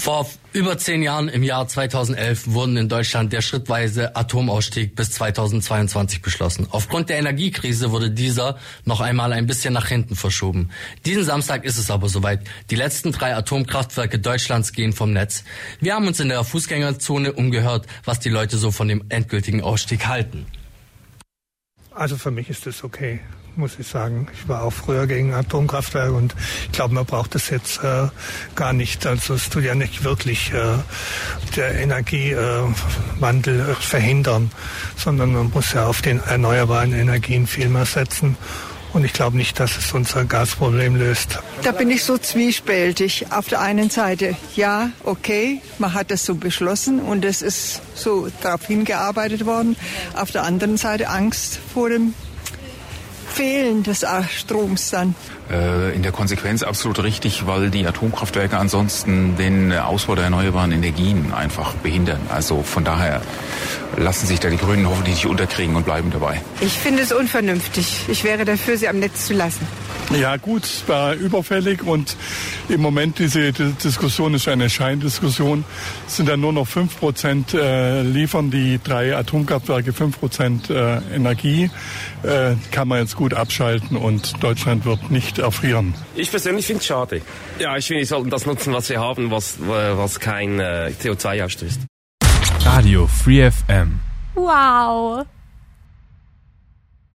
Vor über zehn Jahren, im Jahr 2011, wurden in Deutschland der schrittweise Atomausstieg bis 2022 beschlossen. Aufgrund der Energiekrise wurde dieser noch einmal ein bisschen nach hinten verschoben. Diesen Samstag ist es aber soweit. Die letzten drei Atomkraftwerke Deutschlands gehen vom Netz. Wir haben uns in der Fußgängerzone umgehört, was die Leute so von dem endgültigen Ausstieg halten. Also für mich ist das okay muss ich sagen. Ich war auch früher gegen Atomkraftwerke und ich glaube, man braucht das jetzt äh, gar nicht. Also es tut ja nicht wirklich äh, der Energiewandel äh, verhindern, sondern man muss ja auf den erneuerbaren Energien viel mehr setzen. Und ich glaube nicht, dass es unser Gasproblem löst. Da bin ich so zwiespältig. Auf der einen Seite, ja, okay, man hat das so beschlossen und es ist so darauf hingearbeitet worden. Auf der anderen Seite Angst vor dem Fehlen des Stroms dann. Äh, in der Konsequenz absolut richtig, weil die Atomkraftwerke ansonsten den Ausbau der erneuerbaren Energien einfach behindern. Also von daher lassen sich da die Grünen hoffentlich nicht unterkriegen und bleiben dabei. Ich finde es unvernünftig. Ich wäre dafür, sie am Netz zu lassen. Ja gut, es war überfällig und im Moment diese Diskussion ist eine Scheindiskussion. Es sind dann nur noch 5 Prozent äh, liefern die drei Atomkraftwerke 5 Prozent äh, Energie. Äh, kann man jetzt gut abschalten und Deutschland wird nicht erfrieren. Ich persönlich finde es schade. Ja, ich finde, wir sollten das nutzen, was wir haben, was, was kein äh, CO2 ausstößt. Radio Free FM. Wow.